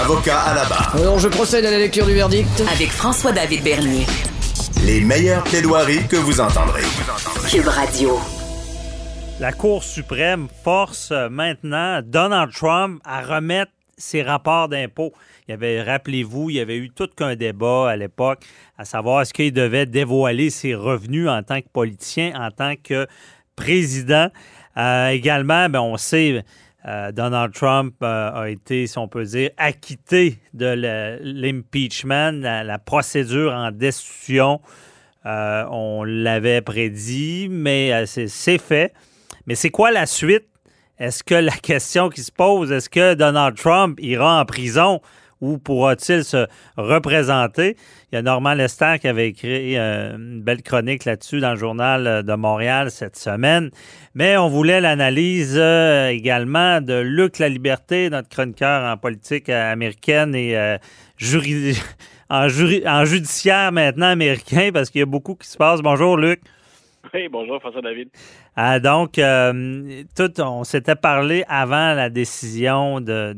Avocat à la barre. Alors je procède à la lecture du verdict. Avec François-David Bernier. Les meilleures plaidoiries que vous entendrez. Cube Radio. La Cour suprême force euh, maintenant Donald Trump à remettre ses rapports d'impôts. Il y avait, rappelez-vous, il y avait eu tout qu'un débat à l'époque à savoir est-ce qu'il devait dévoiler ses revenus en tant que politicien, en tant que président. Euh, également, ben, on sait, euh, Donald Trump euh, a été, si on peut dire, acquitté de l'impeachment, la, procédure en destitution. Euh, on l'avait prédit, mais c'est fait. Mais c'est quoi la suite? Est-ce que la question qui se pose, est-ce que Donald Trump ira en prison? Ou pourra-t-il se représenter? Il y a Normand Lester qui avait écrit euh, une belle chronique là-dessus dans le journal de Montréal cette semaine. Mais on voulait l'analyse euh, également de Luc La Liberté, notre chroniqueur en politique américaine et euh, en, en judiciaire maintenant américain, parce qu'il y a beaucoup qui se passe. Bonjour, Luc. Oui, bonjour, François David. Ah, donc, tout, on s'était parlé avant la décision de.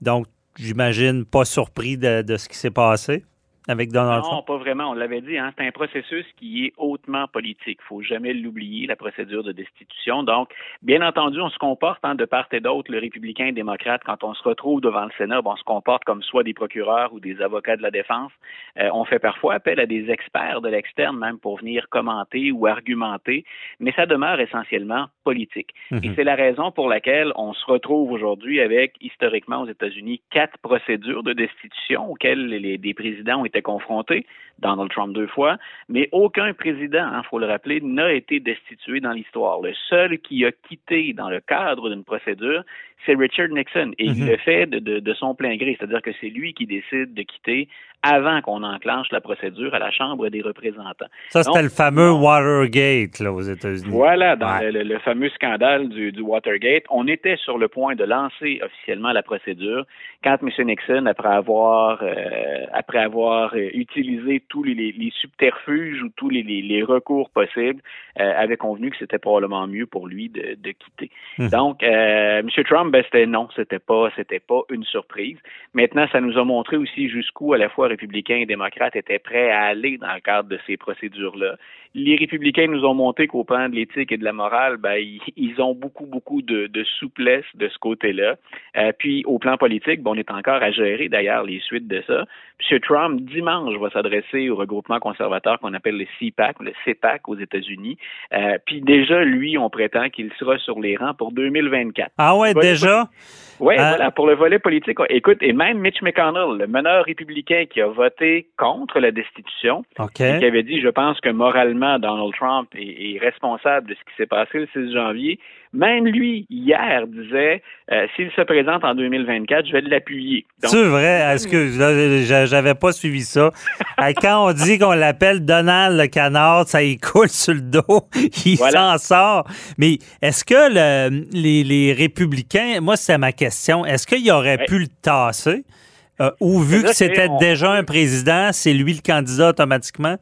Donc, j'imagine, pas surpris de, ce qui s'est passé avec Donald Trump? Non, pas vraiment. On l'avait dit, hein, c'est un processus qui est hautement politique. Il faut jamais l'oublier, la procédure de destitution. Donc, bien entendu, on se comporte hein, de part et d'autre, le républicain et le démocrate, quand on se retrouve devant le Sénat, on se comporte comme soit des procureurs ou des avocats de la défense. Euh, on fait parfois appel à des experts de l'externe même pour venir commenter ou argumenter, mais ça demeure essentiellement politique. Et mhm. c'est la raison pour laquelle on se retrouve aujourd'hui avec, historiquement aux États-Unis, quatre procédures de destitution auxquelles les, les présidents ont été confronté, Donald Trump deux fois, mais aucun président, il hein, faut le rappeler, n'a été destitué dans l'histoire. Le seul qui a quitté dans le cadre d'une procédure, c'est Richard Nixon. Et il mhm. le fait de, son plein gré, c'est-à-dire que c'est lui qui décide de quitter avant qu'on enclenche la procédure à la Chambre des représentants. Ça, c'était le fameux Watergate là, aux États-Unis. Voilà, dans le, fameux scandale du, Watergate, on était sur le point de lancer officiellement la procédure quand M. Nixon, après avoir, euh, après avoir euh, utilisé tous les, subterfuges ou tous les, recours possibles, euh, avait convenu que c'était probablement mieux pour lui de, quitter. Mhm. Donc, M. Trump ben, c'était non, c'était pas, c'était pas une surprise. Maintenant, ça nous a montré aussi jusqu'où à la fois républicains et démocrates étaient prêts à aller dans le cadre de ces procédures-là. Les républicains nous ont montré qu'au plan de l'éthique et de la morale, ben, ils, ont beaucoup, beaucoup de, souplesse de ce côté-là. Euh, puis, au plan politique, ben, on est encore à gérer d'ailleurs les suites de ça. M. Trump, dimanche, va s'adresser au regroupement conservateur qu'on appelle le CPAC, le CPAC aux États-Unis. Euh, puis déjà, lui, on prétend qu'il sera sur les rangs pour 2024. Ah ouais, déjà? Oui, euh, voilà, pour le volet politique. Écoute, et même Mitch McConnell, le meneur républicain qui a voté contre la destitution, qui avait dit, je pense que moralement, Donald Trump est, responsable de ce qui s'est passé le 6 janvier, même lui, hier, disait, euh, s'il se présente en 2024, je vais l'appuyer. C'est vrai? Est-ce que j'avais pas suivi ça? Quand on dit qu'on l'appelle Donald le canard, ça y coule sur le dos, il s'en sort. Mais est-ce que les, républicains, moi c'est ma question, est-ce qu'il aurait pu le tasser? Euh, ou vu que c'était déjà un président, c'est lui le candidat automatiquement?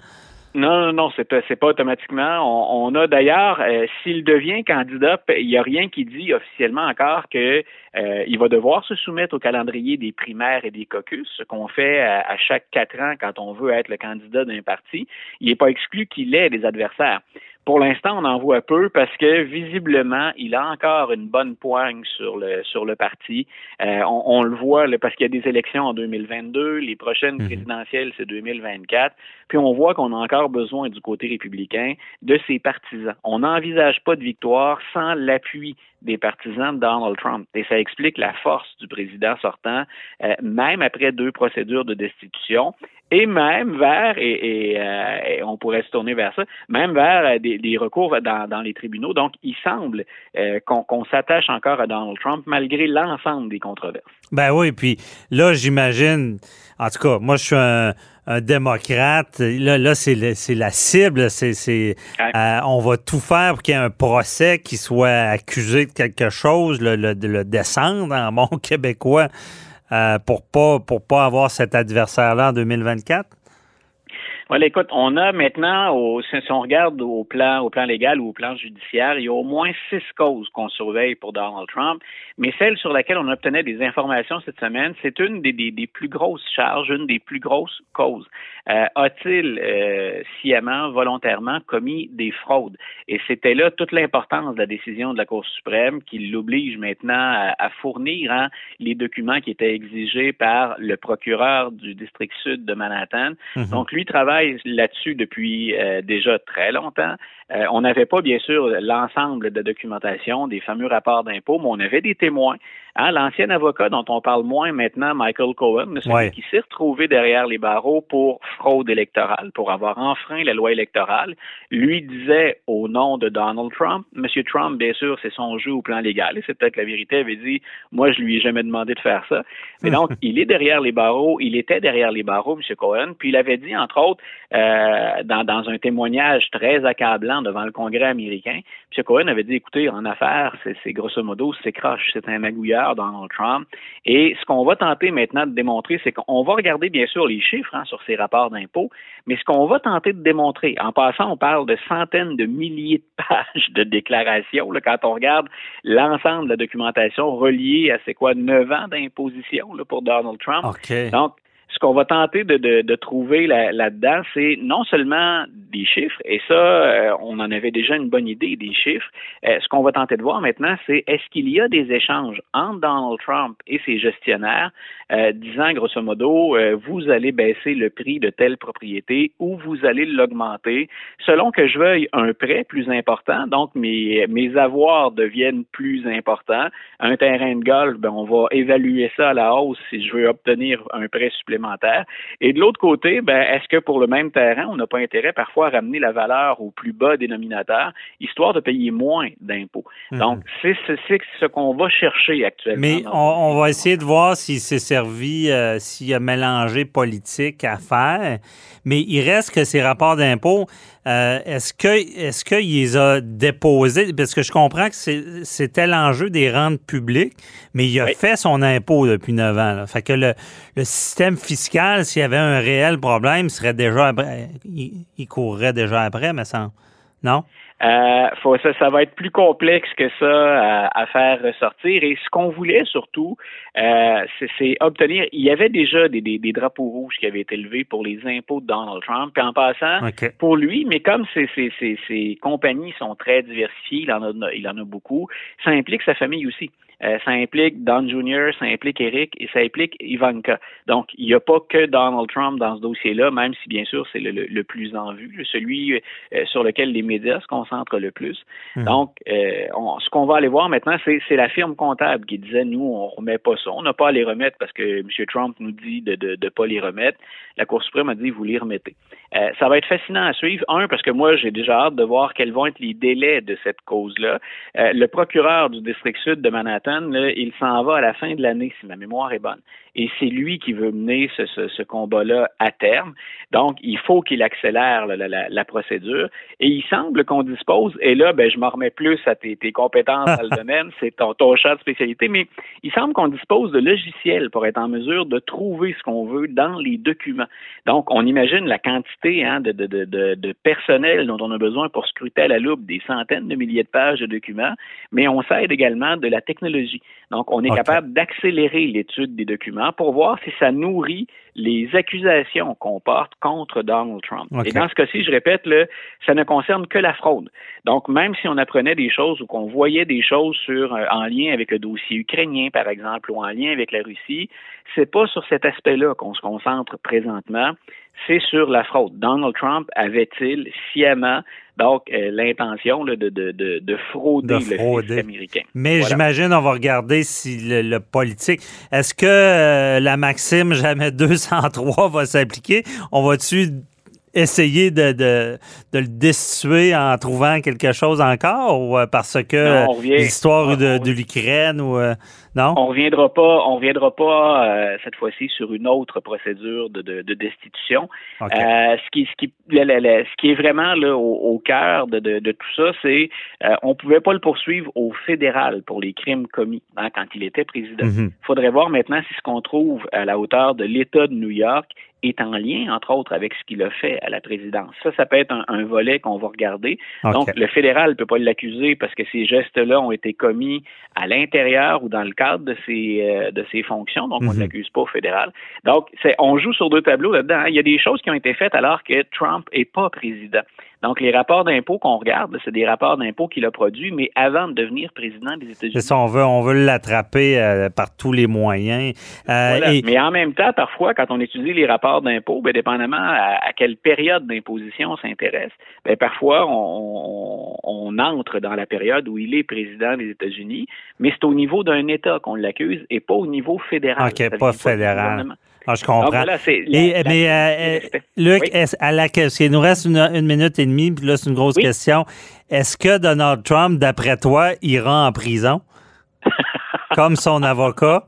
Non, non, non, c'est pas, pas automatiquement. On, a d'ailleurs, euh, s'il devient candidat, il n'y a rien qui dit officiellement encore que euh, il va devoir se soumettre au calendrier des primaires et des caucus, ce qu'on fait à, chaque quatre ans quand on veut être le candidat d'un parti. Il n'est pas exclu qu'il ait des adversaires. Pour l'instant, on en voit peu parce que visiblement, il a encore une bonne poigne sur le sur le parti. Euh, on, le voit parce qu'il y a des élections en 2022, les prochaines mhm. présidentielles c'est 2024. Puis on voit qu'on a encore besoin du côté républicain de ses partisans. On n'envisage pas de victoire sans l'appui des partisans de Donald Trump. Et ça explique la force du président sortant, euh, même après deux procédures de destitution, et même vers, et, euh, on pourrait se tourner vers ça, même vers des les, les recours dans, les tribunaux. Donc, il semble euh, qu'on s'attache encore à Donald Trump malgré l'ensemble des controverses. Ben oui, puis là, j'imagine, en tout cas, moi, je suis un, un démocrate. Là, là c'est la cible. C'est, euh, on va tout faire pour qu'il y ait un procès qui soit accusé de quelque chose, le, le, le descendre en bon québécois, euh, pour pas pour pas avoir cet adversaire-là en 2024. Voilà, écoute, on a maintenant, au, si on regarde au plan, au plan légal ou au plan judiciaire, il y a au moins six causes qu'on surveille pour Donald Trump, mais celle sur laquelle on obtenait des informations cette semaine, c'est une des, des, des, plus grosses charges, une des plus grosses causes. Euh, a-t-il euh, sciemment, volontairement commis des fraudes? Et c'était là toute l'importance de la décision de la Cour suprême qui l'oblige maintenant à, à fournir hein, les documents qui étaient exigés par le procureur du district sud de Manhattan. Mm-hmm. Donc, lui travaille là-dessus depuis euh, déjà très longtemps. Euh, on n'avait pas, bien sûr, l'ensemble de documentation des fameux rapports d'impôts, mais on avait des témoins. Hein, L'ancien avocat dont on parle moins maintenant, Michael Cohen, celui qui s'est retrouvé derrière les barreaux pour fraude électorale, pour avoir enfreint la loi électorale, lui disait au nom de Donald Trump, Monsieur Trump, bien sûr, c'est son jeu au plan légal, et c'est peut-être la vérité, avait dit, moi, je lui ai jamais demandé de faire ça. Mais donc, il est derrière les barreaux, il était derrière les barreaux, M. Cohen, puis il avait dit, entre autres, euh, dans, dans un témoignage très accablant devant le Congrès américain, M. Cohen avait dit, écoutez, en affaires, c'est grosso modo, c'est croche, c'est un magouilleur, Donald Trump. Et ce qu'on va tenter maintenant de démontrer, c'est qu'on va regarder bien sûr les chiffres hein, sur ces rapports d'impôts, mais ce qu'on va tenter de démontrer, en passant, on parle de centaines de milliers de pages de déclarations, là, quand on regarde l'ensemble de la documentation reliée à c'est quoi, neuf ans d'imposition pour Donald Trump. Donc, ce qu'on va tenter de, de, de trouver là-dedans, c'est non seulement des chiffres, et ça, euh, on en avait déjà une bonne idée des chiffres. Euh, ce qu'on va tenter de voir maintenant, c'est est-ce qu'il y a des échanges entre Donald Trump et ses gestionnaires euh, disant grosso modo, vous allez baisser le prix de telle propriété ou vous allez l'augmenter selon que je veuille un prêt plus important, donc mes, mes avoirs deviennent plus importants. Un terrain de golf, ben, on va évaluer ça à la hausse si je veux obtenir un prêt supplémentaire et de l'autre côté, ben, est-ce que pour le même terrain, on n'a pas intérêt parfois à ramener la valeur au plus bas dénominateur, histoire de payer moins d'impôts? Mhm. Donc, c'est ce, qu'on va chercher actuellement. Mais on, va essayer de voir s'il s'est servi, euh, s'il y a mélangé politique à faire. Mais il reste que ces rapports d'impôts, euh, est-ce que est-ce qu'il les a déposés? Parce que je comprends que c'était l'enjeu des rentes publiques, mais il a fait son impôt depuis neuf ans. Fait que le, le système fiscal, s'il y avait un réel problème, serait déjà il, il courrait déjà après, me semble. Non? Euh, faut, ça, ça va être plus complexe que ça à, à faire ressortir. Et ce qu'on voulait surtout, euh, c'est obtenir. Il y avait déjà des, des, des, drapeaux rouges qui avaient été levés pour les impôts de Donald Trump. Puis en passant, pour lui, mais comme ces, compagnies sont très diversifiées, il en a, il en a beaucoup. Ça implique sa famille aussi. Euh, ça implique Don Jr., ça implique Eric et ça implique Ivanka. Donc, il n'y a pas que Donald Trump dans ce dossier-là, même si bien sûr c'est le, le, plus en vue, celui euh, sur lequel les médias se concentrent le plus. Mhm. Donc, euh, ce qu'on va aller voir maintenant, c'est la firme comptable qui disait nous, on remet pas ça, on n'a pas à les remettre parce que M. Trump nous dit de ne de, pas les remettre. La Cour suprême a dit vous les remettez. ça va être fascinant à suivre. Un, parce que moi, j'ai déjà hâte de voir quels vont être les délais de cette cause-là. le procureur du district sud de Manhattan il s'en va à la fin de l'année, si ma mémoire est bonne. Et c'est lui qui veut mener ce, combat-là à terme. Donc, il faut qu'il accélère la, procédure. Et il semble qu'on dispose, et là, ben, je m'en remets plus à tes, compétences dans le domaine, c'est ton, ton champ de spécialité, mais il semble qu'on dispose de logiciels pour être en mesure de trouver ce qu'on veut dans les documents. Donc, on imagine la quantité hein, de, de, personnel dont on a besoin pour scruter à la loupe des centaines de milliers de pages de documents, mais on s'aide également de la technologie. Donc, on est capable d'accélérer l'étude des documents pour voir si ça nourrit les accusations qu'on porte contre Donald Trump. Et dans ce cas-ci, je répète, là, ça ne concerne que la fraude. Donc, même si on apprenait des choses ou qu'on voyait des choses sur, euh, en lien avec le dossier ukrainien, par exemple, ou en lien avec la Russie, c'est pas sur cet aspect-là qu'on se concentre présentement c'est sur la fraude. Donald Trump avait-il sciemment donc euh, l'intention de, de, de, de, frauder, le fisc américain. Mais j'imagine on va regarder si le, politique. Est-ce que euh, la maxime jamais 203 va s'appliquer? On va-tu essayer de, de, de le destituer en trouvant quelque chose encore ou euh, parce que l'histoire de, de l'Ukraine ou euh, non? On reviendra pas, on reviendra pas euh, cette fois-ci sur une autre procédure de, de, de destitution. Euh, ce qui, ce qui, le- le- le- ce qui est vraiment là au, au cœur de, tout ça, c'est euh, on pouvait pas le poursuivre au fédéral pour les crimes commis hein, quand il était président. Il faudrait voir maintenant si ce qu'on trouve à la hauteur de l'État de New York est en lien, entre autres, avec ce qu'il a fait à la présidence. Ça, ça peut être un, un volet qu'on va regarder. Donc, le fédéral ne peut pas l'accuser parce que ces gestes-là ont été commis à l'intérieur ou dans le cadre de ses, euh, de ses fonctions. Donc, on ne Mhm. l'accuse pas au fédéral. Donc, c'est, on joue sur deux tableaux là-dedans. hein. Il y a des choses qui ont été faites alors que Trump n'est pas président. Donc, les rapports d'impôts qu'on regarde, c'est des rapports d'impôts qu'il a produits, mais avant de devenir président des États-Unis. C'est ça, on veut, on veut l'attraper euh, par tous les moyens. Euh, Voilà. et- Mais en même temps, parfois, quand on étudie les rapports d'impôts, ben, dépendamment à, à quelle période d'imposition on s'intéresse, ben, parfois on, on- on entre dans la période où il est président des États-Unis, mais c'est au niveau d'un État qu'on l'accuse et pas au niveau fédéral. OK, pas fédéral. Ah, je comprends. voilà, c'est la- Et, la- mais, euh, euh. Luc, Oui. à la, parce qu'il nous reste une, une minute et demie, puis là, c'est une grosse Oui. question. Est-ce que Donald Trump, d'après toi, ira en prison? Comme son avocat?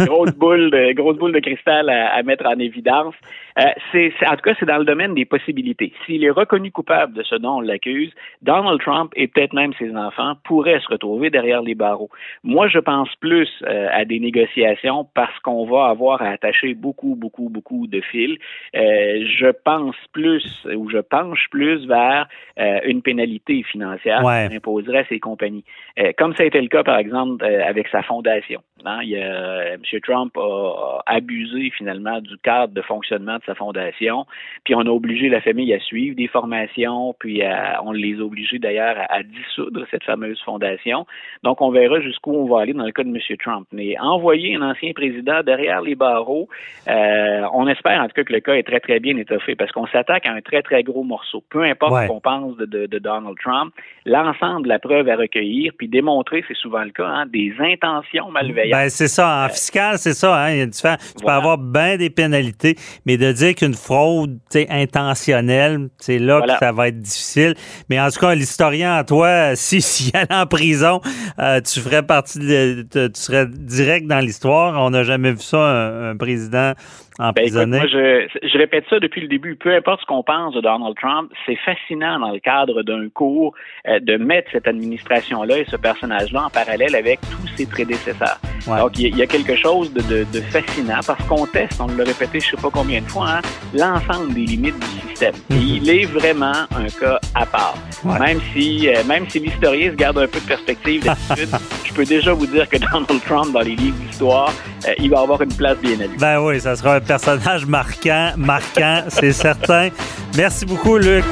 grosse boule de grosse boule de cristal à, à mettre en évidence. Euh, c'est, c'est- en tout cas, c'est dans le domaine des possibilités. S'il est reconnu coupable de ce dont on l'accuse, Donald Trump et peut-être même ses enfants pourraient se retrouver derrière les barreaux. Moi, je pense plus euh, à des négociations parce qu'on va avoir à attacher beaucoup, beaucoup, beaucoup de fils. Euh, je pense plus ou je penche plus vers euh, une pénalité financière Ouais. qu'on imposerait à ces compagnies. Euh, comme ça a été le cas, par exemple, euh, avec sa fondation. hein. Il y a, M. Trump a, a abusé finalement du cadre de fonctionnement de sa fondation, puis on a obligé la famille à suivre des formations, puis à- on les a obligés d'ailleurs à, à dissoudre cette fameuse fondation. Donc on verra jusqu'où on va aller dans le cas de M. Trump. Mais envoyer un ancien président derrière les barreaux, euh, on espère en tout cas que le cas est très très bien étoffé parce qu'on s'attaque à un très très gros morceau. Peu importe Ouais. ce qu'on pense de, de- de Donald Trump, l'ensemble de la preuve à recueillir, puis démontrer, c'est souvent le cas, hein, des intentions malveillantes. Ben, c'est ça. En fiscal, c'est ça. Hein? Il y a différents- Tu peux avoir bien des pénalités, mais de dire qu'une fraude intentionnelle, c'est là Voilà. que ça va être difficile. Mais en tout cas, l'historien en toi, si s'il allait en prison, euh, tu ferais partie de, de- tu serais direct dans l'histoire. On n'a jamais vu ça, un, un président Ben, écoute, emprisonné. moi, je, je répète ça depuis le début. Peu importe ce qu'on pense de Donald Trump, c'est fascinant dans le cadre d'un cours euh, de mettre cette administration-là et ce personnage-là en parallèle avec tous ses prédécesseurs. Ouais. Donc, il y, a- il y a quelque chose de, de- de fascinant parce qu'on teste, on l'a répété je sais pas combien de fois, hein, l'ensemble des limites du système. Et il est vraiment un cas à part. Mhm. Ouais. Même si, euh, même si l'historien se garde un peu de perspective d'habitude, peux déjà vous dire que Donald Trump, dans les livres d'histoire, euh, il va avoir une place bien lui. Ben oui, ça sera un personnage marquant, marquant, c'est certain. Merci beaucoup, Luc.